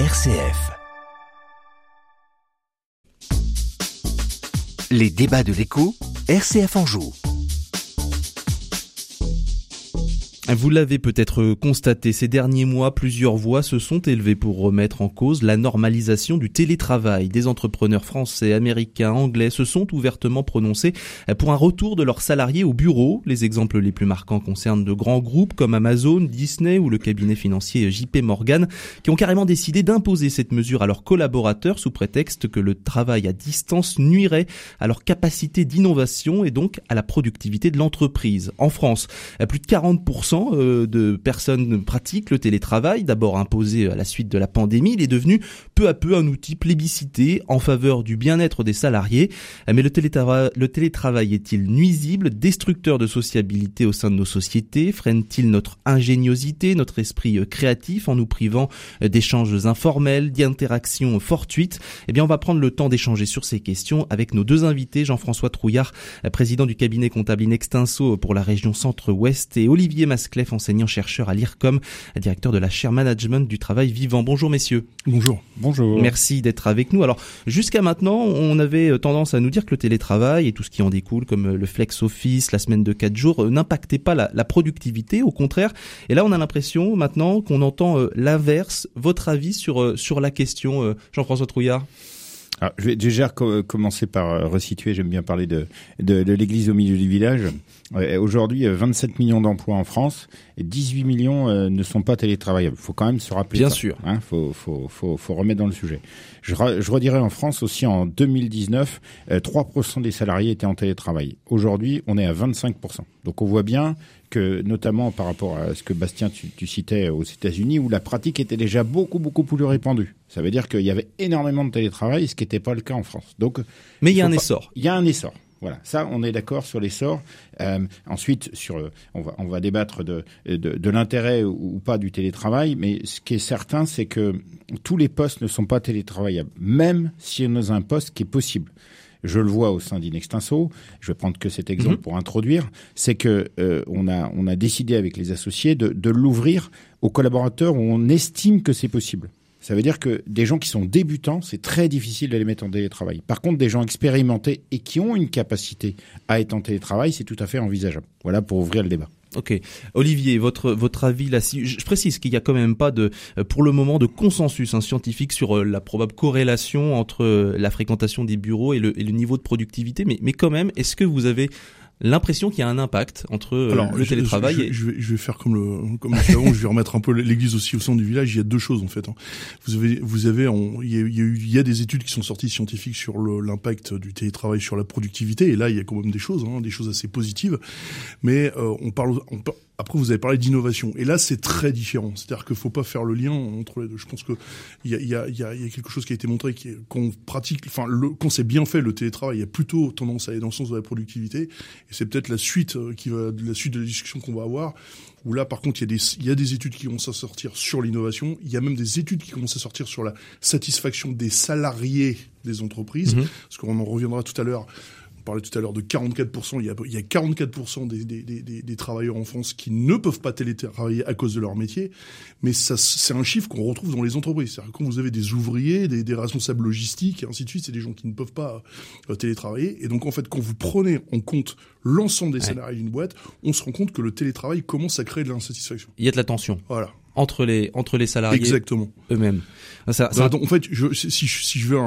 RCF. Les débats de l'écho, RCF en joue. Vous l'avez peut-être constaté, ces derniers mois, plusieurs voix se sont élevées pour remettre en cause la normalisation du télétravail. Des entrepreneurs français, américains, anglais se sont ouvertement prononcés pour un retour de leurs salariés au bureau. Les exemples les plus marquants concernent de grands groupes comme Amazon, Disney ou le cabinet financier JP Morgan qui ont carrément décidé d'imposer cette mesure à leurs collaborateurs sous prétexte que le travail à distance nuirait à leur capacité d'innovation et donc à la productivité de l'entreprise. En France, plus de 40% euh, de personnes pratiquent le télétravail, d'abord imposé à la suite de la pandémie, il est devenu peu à peu un outil plébiscité en faveur du bien-être des salariés. Mais le télétravail, est-il nuisible, destructeur de sociabilité au sein de nos sociétés? Freine-t-il notre ingéniosité, notre esprit euh, créatif en nous privant euh, d'échanges informels, d'interactions fortuites? Eh bien, on va prendre le temps d'échanger sur ces questions avec nos deux invités, Jean-François Trouillard, président du cabinet comptable Inextinso pour la région Centre-Ouest et Olivier Massé Clef, enseignant-chercheur à l'IRCOM, directeur de la chaire management du travail vivant. Bonjour messieurs. Bonjour. Bonjour. Merci d'être avec nous. Alors, jusqu'à maintenant, on avait tendance à nous dire que le télétravail et tout ce qui en découle, comme le flex office, la semaine de 4 jours, euh, n'impactait pas la, la, productivité, au contraire. Et là, on a l'impression maintenant qu'on entend euh, l'inverse. Votre avis sur, euh, sur la question, Jean-François Trouillard? Alors, je vais déjà commencer par resituer, j'aime bien parler de, de, de l'église au milieu du village. Aujourd'hui, 27 euh, millions d'emplois en France et 18 millions euh, ne sont pas télétravaillables. Il faut quand même se rappeler. Bien sûr. Il hein, faut, faut, faut, faut, remettre dans le sujet. Je, je redirais en France aussi en 2019, 3% euh, des salariés étaient en télétravail. Aujourd'hui, on est à 25%. Donc on voit bien que, notamment par rapport à ce que Bastien tu, tu citais aux États-Unis, où la pratique était déjà beaucoup beaucoup plus répandue. Ça veut dire qu'il y avait énormément de télétravail, ce qui n'était pas le cas en France. Donc, mais il y a un essor. Il y a un essor. Voilà, ça, on est d'accord sur l'essor. Euh, ensuite, sur, on va, on va débattre de, de, de l'intérêt ou, pas du télétravail, mais ce qui est certain, c'est que tous les postes ne sont pas télétravaillables, même si on a un poste qui est possible. Je le vois au sein d'Inextinso. Je vais prendre que cet exemple mhm. pour introduire. C'est que euh, on a on a décidé avec les associés de, de l'ouvrir aux collaborateurs où on estime que c'est possible. Ça veut dire que des gens qui sont débutants, c'est très difficile de les mettre en télétravail. Par contre, des gens expérimentés et qui ont une capacité à être en télétravail, c'est tout à fait envisageable. Voilà pour ouvrir le débat. Ok, Olivier, votre votre avis là, si, je précise qu'il y a quand même pas de, euh, pour le moment, de consensus hein, scientifique sur euh, la probable corrélation entre euh, la fréquentation des bureaux et le, et le niveau de productivité, mais mais quand même, est-ce que vous avez l'impression qu'il y a un impact entre euh, Alors, le télétravail je, et... je, vais, je vais faire comme le comme avant, je vais remettre un peu l'église aussi au centre du village. Il y a deux choses en fait. Hein. Vous avez vous avez il, y a, il, y a eu, il y a des études qui sont sorties scientifiques sur l'impact du télétravail sur la productivité et là il y a quand même des choses, hein, des choses assez positives. Mais euh, on parle on, après, vous avez parlé d'innovation. Et là, c'est très différent. C'est-à-dire qu'il faut pas faire le lien entre les deux. Je pense que il y a, y, a, y, a, quelque chose qui a été montré, qu'on pratique, enfin, le, quand c'est bien fait, le télétravail, il y a plutôt tendance à aller dans le sens de la productivité. Et c'est peut-être la suite euh, qui va, la suite de la discussion qu'on va avoir. Où là, par contre, il y a des, il y a des études qui commencent à sortir sur l'innovation. Il y a même des études qui commencent à sortir sur la satisfaction des salariés des entreprises. Mm-hmm. Parce qu'on en reviendra tout à l'heure parlait tout à l'heure de 44%, il y a, il y a 44% des, des, des, des, travailleurs en France qui ne peuvent pas télétravailler à cause de leur métier, mais ça, c'est un chiffre qu'on retrouve dans les entreprises. C'est-à-dire quand vous avez des ouvriers, des, des responsables logistiques, et ainsi de suite, c'est des gens qui ne peuvent pas euh, télétravailler. Et donc, en fait, quand vous prenez en compte l'ensemble des salariés d'une boîte, on se rend compte que le télétravail commence à créer de l'insatisfaction. Il y a de la tension. Voilà entre les entre les salariés Exactement. eux-mêmes. Ça, ça... en fait, je, si, si je veux,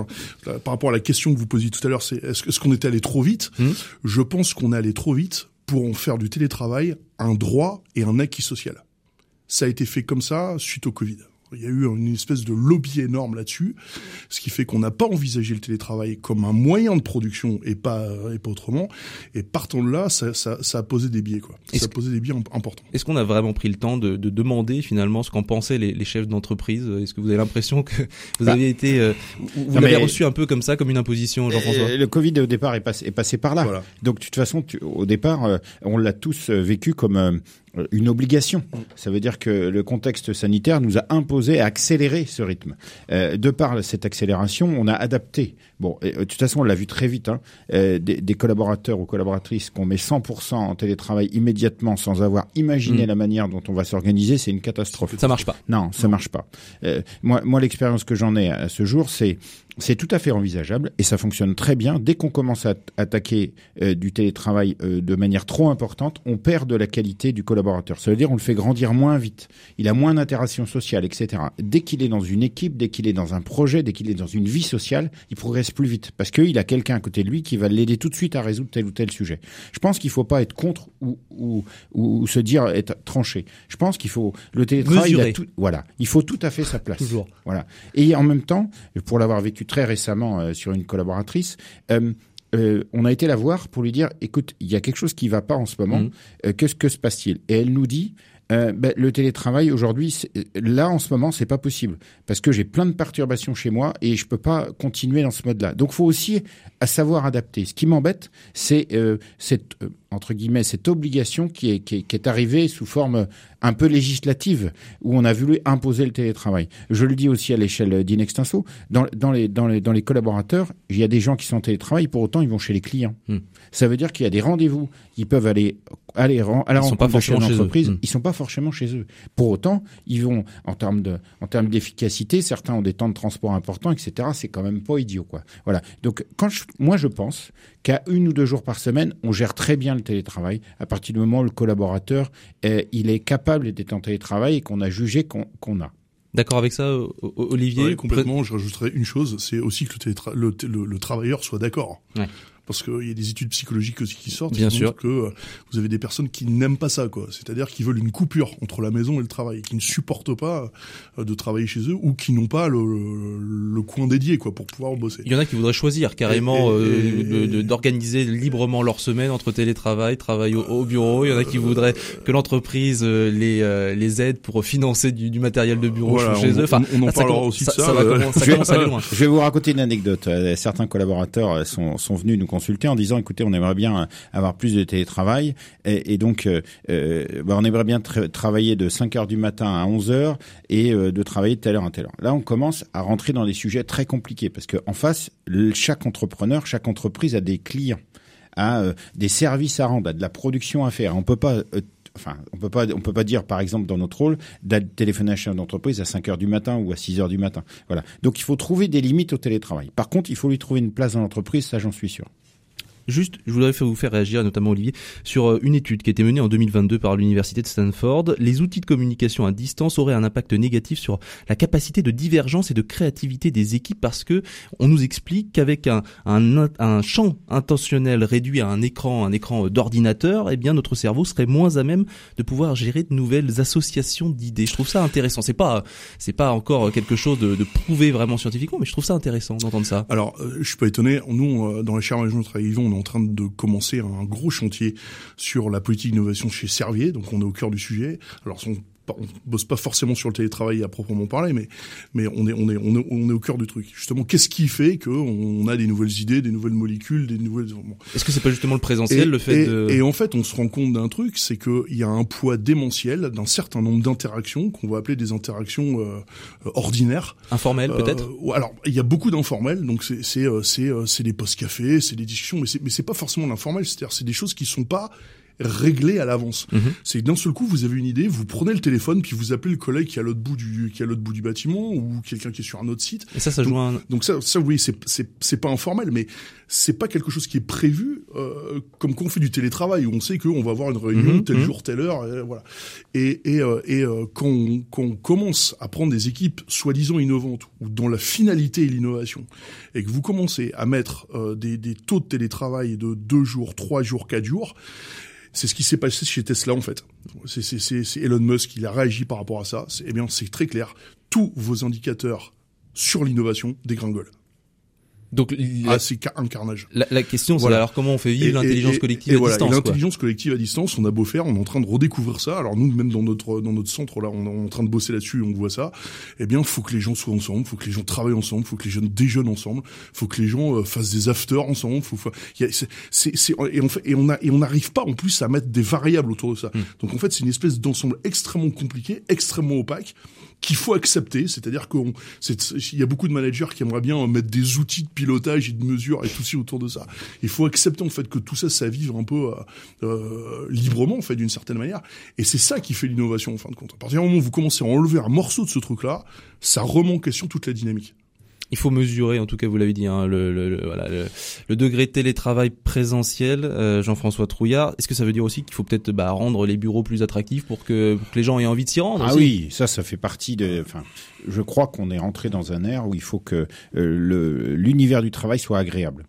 par rapport à la question que vous posiez tout à l'heure, c'est est-ce, est qu'on était allé trop vite hmm. Je pense qu'on est allé trop vite pour en faire du télétravail un droit et un acquis social. Ça a été fait comme ça suite au Covid. Il y a eu une espèce de lobby énorme là-dessus, ce qui fait qu'on n'a pas envisagé le télétravail comme un moyen de production et pas et pas autrement. Et partant de là, ça, ça, ça a posé des biais quoi. Ça a posé des biais importants. Est-ce qu'on a vraiment pris le temps de, de demander finalement ce qu'en pensaient les, les chefs d'entreprise? Est-ce que vous avez l'impression que vous bah, avez été, euh, vous l'avez reçu un peu comme ça, comme une imposition, Jean-François? Le Covid au départ est passé, est passé par là. Donc de toute façon, tu, au départ, euh, on l'a tous euh, vécu comme une obligation. Ça veut dire que le contexte sanitaire nous a imposé à accélérer ce rythme. Euh, de par cette accélération, on a adapté. Bon, et, de toute façon, on l'a vu très vite. Hein, euh, des, des, collaborateurs ou collaboratrices qu'on met 100% en télétravail immédiatement sans avoir imaginé mm. la manière dont on va s'organiser, c'est une catastrophe. Ça marche pas. Non, ça marche pas. Euh, moi, moi l'expérience que j'en ai à ce jour, c'est c'est tout à fait envisageable et ça fonctionne très bien. Dès qu'on commence à attaquer euh, du télétravail euh, de manière trop importante, on perd de la qualité du collaborateur. Ça veut dire on le fait grandir moins vite. Il a moins d'interaction sociale, etc. Dès qu'il est dans une équipe, dès qu'il est dans un projet, dès qu'il est dans une vie sociale, il progresse plus vite parce qu'il a quelqu'un à côté de lui qui va l'aider tout de suite à résoudre tel ou tel sujet. Je pense qu'il faut pas être contre ou, ou, ou, se dire être tranché. Je pense qu'il faut le télétravail. Il tout, voilà, il faut tout à fait sa place. Toujours. Voilà. Et en même temps, pour l'avoir vécu très récemment euh, sur une collaboratrice. Euh, euh, on a été la voir pour lui dire, écoute, il y a quelque chose qui va pas en ce moment. Mmh. que, que se passe-t-il? Et elle nous dit, euh, ben, le télétravail aujourd'hui, là en ce moment, c'est pas possible parce que j'ai plein de perturbations chez moi et je peux pas continuer dans ce mode-là. Donc, faut aussi savoir adapter. Ce qui m'embête, c'est euh, cette euh, entre guillemets cette obligation qui est, qui est, qui est arrivée sous forme un peu législative où on a voulu imposer le télétravail. Je le dis aussi à l'échelle d'Inextinso. Dans, dans, les, dans, les, dans les collaborateurs, il y a des gens qui sont en télétravail, pour autant ils vont chez les clients. Hmm. Ça veut dire qu'il y a des rendez-vous qui peuvent aller aller à la rencontre de chez l'entreprise. Hmm. Ils sont pas forcément chez eux. Pour autant, ils vont en termes de en termes d'efficacité, certains ont des temps de transport importants, etc. C'est quand même pas idiot, quoi. Voilà. Donc quand je, moi je pense qu'à une ou deux jours par semaine, on gère très bien le télétravail à partir du moment où le collaborateur est, il est capable d'être en télétravail et qu'on a jugé qu'on a. D'accord avec ça, Olivier? Oui, complètement. Je rajouterais une chose, c'est aussi que le, le, le travailleur soit d'accord. Ouais parce qu'il y a des études psychologiques aussi qui sortent. Bien sûr. Que euh, vous avez des personnes qui n'aiment pas ça, quoi. C'est-à-dire qui veulent une coupure entre la maison et le travail, qui ne supportent pas euh, de travailler chez eux ou qui n'ont pas le, le, coin dédié, quoi, pour pouvoir bosser. Il y en a qui voudraient choisir carrément euh, d'organiser librement leur semaine entre télétravail, travail au, bureau. Il y en a qui voudraient que l'entreprise les les aide pour financer du, du matériel de bureau chez eux. Enfin, on, en parlera aussi de ça. Ça, va, ça commence à aller loin. Je vais vous raconter une anecdote. Certains collaborateurs sont sont venus nous en disant écoutez, on aimerait bien avoir plus de télétravail et, donc euh, euh bah, on aimerait bien travailler de 5 heures du matin à 11 heures et euh, de travailler de telle heure à telle heure. Là, on commence à rentrer dans des sujets très compliqués parce que en face, chaque entrepreneur, chaque entreprise a des clients a des services à rendre, a de la production à faire. On peut pas enfin, on peut pas, on peut pas dire, par exemple, dans notre rôle, d'aller téléphoner à un chef d'entreprise à 5 heures du matin ou à 6 heures du matin. Voilà. Donc, il faut trouver des limites au télétravail. Par contre, il faut lui trouver une place dans l'entreprise, ça, j'en suis sûr. Juste, je voudrais vous faire réagir, notamment Olivier, sur euh, une étude qui a été menée en 2022 par l'université de Stanford. Les outils de communication à distance auraient un impact négatif sur la capacité de divergence et de créativité des équipes parce que on nous explique qu'avec un, un, un champ intentionnel réduit à un écran, un écran d'ordinateur, eh bien notre cerveau serait moins à même de pouvoir gérer de nouvelles associations d'idées. Je trouve ça intéressant. C'est pas, c'est pas encore quelque chose de, de, prouvé vraiment scientifiquement, mais je trouve ça intéressant d'entendre ça. Alors, euh, je suis pas étonné. Nous, euh, dans la chaire management en train de commencer un gros chantier sur la politique d'innovation chez Servier, donc on est au cœur du sujet. Alors son on bosse pas forcément sur le télétravail à proprement parler, mais mais on est on est on est, on est au cœur du truc. Justement, qu'est-ce qui fait que on a des nouvelles idées, des nouvelles molécules, des nouvelles. Est-ce que c'est pas justement le présentiel, le fait et, de et en fait, on se rend compte d'un truc, c'est que il y a un poids démentiel d'un certain nombre d'interactions qu'on va appeler des interactions euh, ordinaires, informelles peut-être? Euh, alors, il y a beaucoup d'informels, donc c'est c'est euh, c'est euh, c'est des post cafés, c'est des discussions, mais c'est mais c'est pas forcément l'informel, c'est-à-dire c'est des choses qui sont pas réglé à l'avance. Mhm. C'est d'un seul coup, vous avez une idée, vous prenez le téléphone, puis vous appelez le collègue qui est à l'autre bout du, qui est à l'autre bout du bâtiment, ou quelqu'un qui est sur un autre site. Et ça, ça donc, joue un... Donc ça, ça oui, c'est, c'est, c'est pas informel, mais c'est pas quelque chose qui est prévu, euh, comme quand on fait du télétravail, où on sait qu'on va avoir une réunion mhm, tel mhm. jour, telle heure, et voilà. Et, et, euh, et euh, quand, on, quand on commence à prendre des équipes soi-disant innovantes, ou dont la finalité est l'innovation, et que vous commencez à mettre euh, des, des taux de télétravail de deux jours, trois jours, quatre jours, c'est ce qui s'est passé chez Tesla en fait. C'est Elon Musk qui a réagi par rapport à ça. Eh bien, c'est très clair. Tous vos indicateurs sur l'innovation dégringolent. Donc ah, c'est un carnage. La, la question, c'est alors comment on fait vivre l'intelligence collective à voilà, distance L'intelligence collective à distance, on a beau faire, on est en train de redécouvrir ça. Alors nous, même dans notre dans notre centre là, on est en train de bosser là-dessus, on voit ça. Eh bien, faut que les gens soient ensemble, faut que les gens travaillent ensemble, faut que les jeunes déjeunent ensemble, faut que les gens euh, fassent des afters ensemble. Faut, faut c'est, c'est, et on fait, et on a et on n'arrive pas en plus à mettre des variables autour de ça. Hmm. Donc en fait, c'est une espèce d'ensemble extrêmement compliqué, extrêmement opaque qu'il faut accepter, c'est-à-dire qu'il y a beaucoup de managers qui aimeraient bien mettre des outils de pilotage et de mesure et tout ça autour de ça. Il faut accepter en fait que tout ça, ça vive un peu euh, euh, librement en fait d'une certaine manière, et c'est ça qui fait l'innovation en fin de compte. À partir du moment où vous commencez à enlever un morceau de ce truc-là, ça remet en question toute la dynamique il faut mesurer, en tout cas vous l'avez dit, hein, le, le, voilà, le, degré de télétravail présentiel. Euh, Jean-François Trouillard, est-ce que ça veut dire aussi qu'il faut peut-être bah, rendre les bureaux plus attractifs pour que, pour que les gens aient envie de s'y rendre Ah oui, ça, ça fait partie de. Enfin, je crois qu'on est rentré dans un air où il faut que euh, l'univers du travail soit agréable.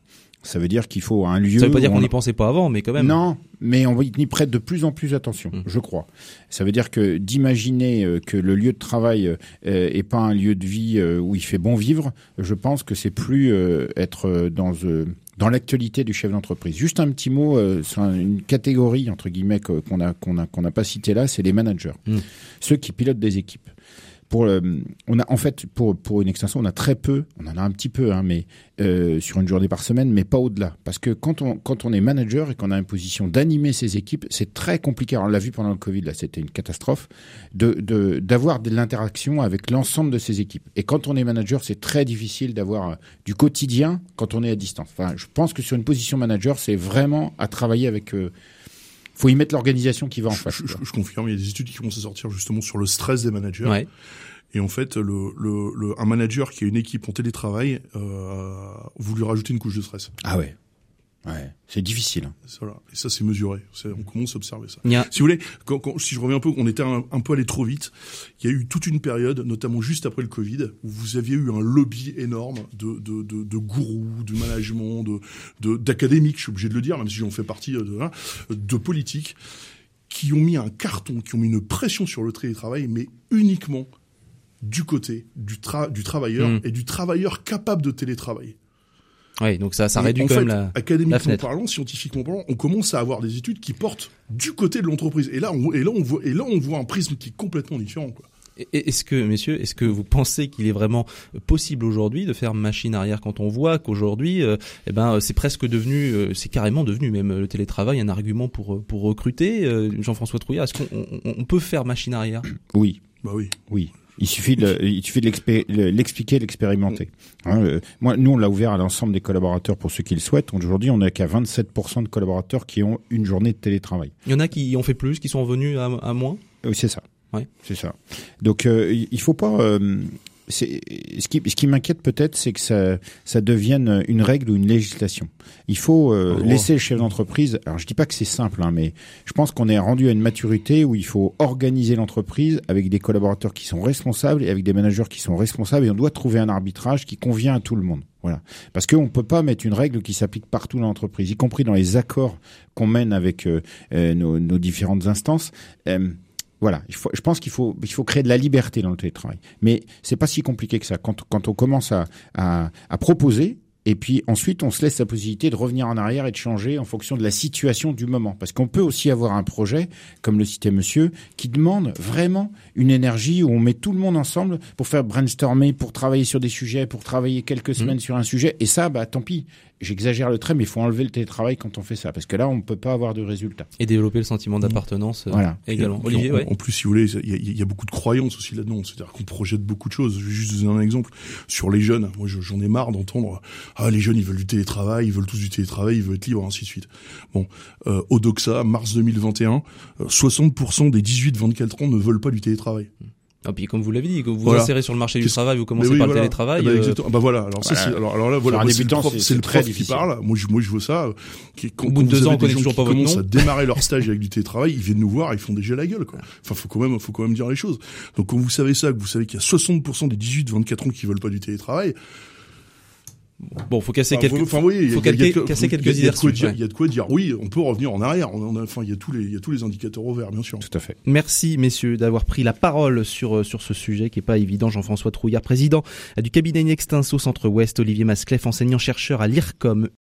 Ça veut dire qu'il faut un lieu. Ça veut pas dire qu'on n'y pensait pas avant, mais quand même. Non, mais on y prête de plus en plus attention, mmh. je crois. Ça veut dire que d'imaginer euh, que le lieu de travail euh, est pas un lieu de vie euh, où il fait bon vivre, je pense que c'est plus être dans dans l'actualité du chef d'entreprise. Juste un petit mot sur une catégorie entre guillemets qu'on a qu'on a qu'on n'a pas cité là, c'est les managers, mmh. ceux qui pilotent des équipes pour on a en fait pour pour une extension on a très peu on en a un petit peu hein, mais euh, sur une journée par semaine mais pas au-delà. Parce que quand on quand on est manager et qu'on a une position d'animer ses équipes c'est très compliqué. On l'a vu pendant le Covid là c'était une catastrophe de d'avoir de, l'interaction avec l'ensemble de ses équipes. Et quand on est manager c'est très difficile d'avoir euh, du quotidien quand on est à distance. Enfin je pense que sur une position manager c'est vraiment à travailler avec euh, faut y mettre l'organisation qui va en face. Je, confirme, il y a des études qui commencent à sortir justement sur le stress des managers. Ouais. Et en fait, le, le, un manager qui a une équipe en télétravail, euh, vous lui rajoutez une couche de stress. Ah ouais. Ouais, c'est difficile. Hein. Voilà. Et ça, c'est mesuré. On commence à observer ça. Si vous voulez, quand, quand, si je reviens un peu, on était un, peu allé trop vite. Il y a eu toute une période, notamment juste après le Covid, où vous aviez eu un lobby énorme de, de, de, de gourous, de management, de d'académiques, je suis obligé de le dire, même si j'en fais partie, euh, de, de politiques, qui ont mis un carton, qui ont mis une pression sur le télétravail, mais uniquement du côté du, tra du travailleur mmh. et du travailleur capable de télétravailler. Oui, donc ça, ça réduit quand même la, académiquement parlant, scientifiquement parlant, on commence à avoir des études qui portent du côté de l'entreprise. Et là, on, et là, on voit, et là, on voit un prisme qui est complètement différent, quoi. Est-ce que, messieurs, est-ce que vous pensez qu'il est vraiment possible aujourd'hui de faire machine arrière quand on voit qu'aujourd'hui, euh, eh ben, c'est presque devenu, euh, c'est carrément devenu même le télétravail un argument pour pour recruter. Euh, Jean-François Trouillard, est-ce qu'on on peut faire machine arrière? Oui. Bah oui. Oui. Il suffit de, il suffit de l'expliquer, l'expérimenter. Hein, euh, moi, nous, on l'a ouvert à l'ensemble des collaborateurs pour ceux qui le souhaitent. Aujourd'hui, on n'a qu'à 27% de collaborateurs qui ont une journée de télétravail. Il y en a qui ont fait plus, qui sont revenus à, à moins? Oui, c'est ça. Ouais. C'est ça. Donc, euh, il faut pas. Euh, ce qui, ce qui m'inquiète peut-être, c'est que ça, ça devienne une règle ou une législation. Il faut euh, oh. laisser le chef d'entreprise. Alors, je dis pas que c'est simple, hein, mais je pense qu'on est rendu à une maturité où il faut organiser l'entreprise avec des collaborateurs qui sont responsables et avec des managers qui sont responsables, et on doit trouver un arbitrage qui convient à tout le monde. Voilà. Parce qu'on ne peut pas mettre une règle qui s'applique partout dans l'entreprise, y compris dans les accords qu'on mène avec euh, euh, nos, nos, différentes instances. Voilà, il faut, je pense qu'il faut, il faut créer de la liberté dans le télétravail. Mais c'est pas si compliqué que ça. Quand, quand on commence à, à, à proposer, et puis ensuite, on se laisse la possibilité de revenir en arrière et de changer en fonction de la situation du moment. Parce qu'on peut aussi avoir un projet, comme le citait monsieur, qui demande vraiment une énergie où on met tout le monde ensemble pour faire brainstormer, pour travailler sur des sujets, pour travailler quelques mmh. semaines sur un sujet. Et ça, bah tant pis j'exagère le trait, mais il faut enlever le télétravail quand on fait ça, parce que là, on ne peut pas avoir de résultats. Et développer le sentiment d'appartenance euh, voilà. également. Olivier, en, en, plus, si vous voulez, il y, a, beaucoup de croyances aussi là-dedans. C'est-à-dire qu'on projette beaucoup de choses. Je vais juste donner un exemple sur les jeunes. Moi, j'en ai marre d'entendre ah les jeunes, ils veulent du télétravail, ils veulent tous du télétravail, ils veulent être libres, ainsi de suite. Bon, euh, Odoxa, mars 2021, 60% euh, des 18-24 ans ne veulent pas du télétravail. Ah, puis comme vous l'avez dit, que vous vous insérez sur le marché du travail, vous commencez par le télétravail. Ben, euh... bah voilà. Alors ça, c'est alors, alors là voilà, c'est le prof, c'est le prof qui parle. Moi je moi je veux ça. Qui, Au bout de deux ans, on connaît toujours pas votre nom. à démarrer leur stage avec du télétravail, ils viennent nous voir, ils font déjà la gueule quoi. Enfin faut quand même faut quand même dire les choses. Donc quand vous savez ça, que vous savez qu'il y a 60% des 18-24 ans qui veulent pas du télétravail, Bon, faut casser Enfin, quelques, faut- enfin, oui, casser quelques idées reçues, ouais. Il y a de quoi dire. Oui, on peut revenir en arrière. On a- enfin, il y a tous les, il y a tous les indicateurs au vert, bien sûr. Tout à fait. Merci messieurs d'avoir pris la parole sur euh, sur ce sujet qui est pas évident. Jean-François Trouillard, président du cabinet Nextinso Centre-Ouest, Olivier Masclef, enseignant chercheur à l'IRCOM,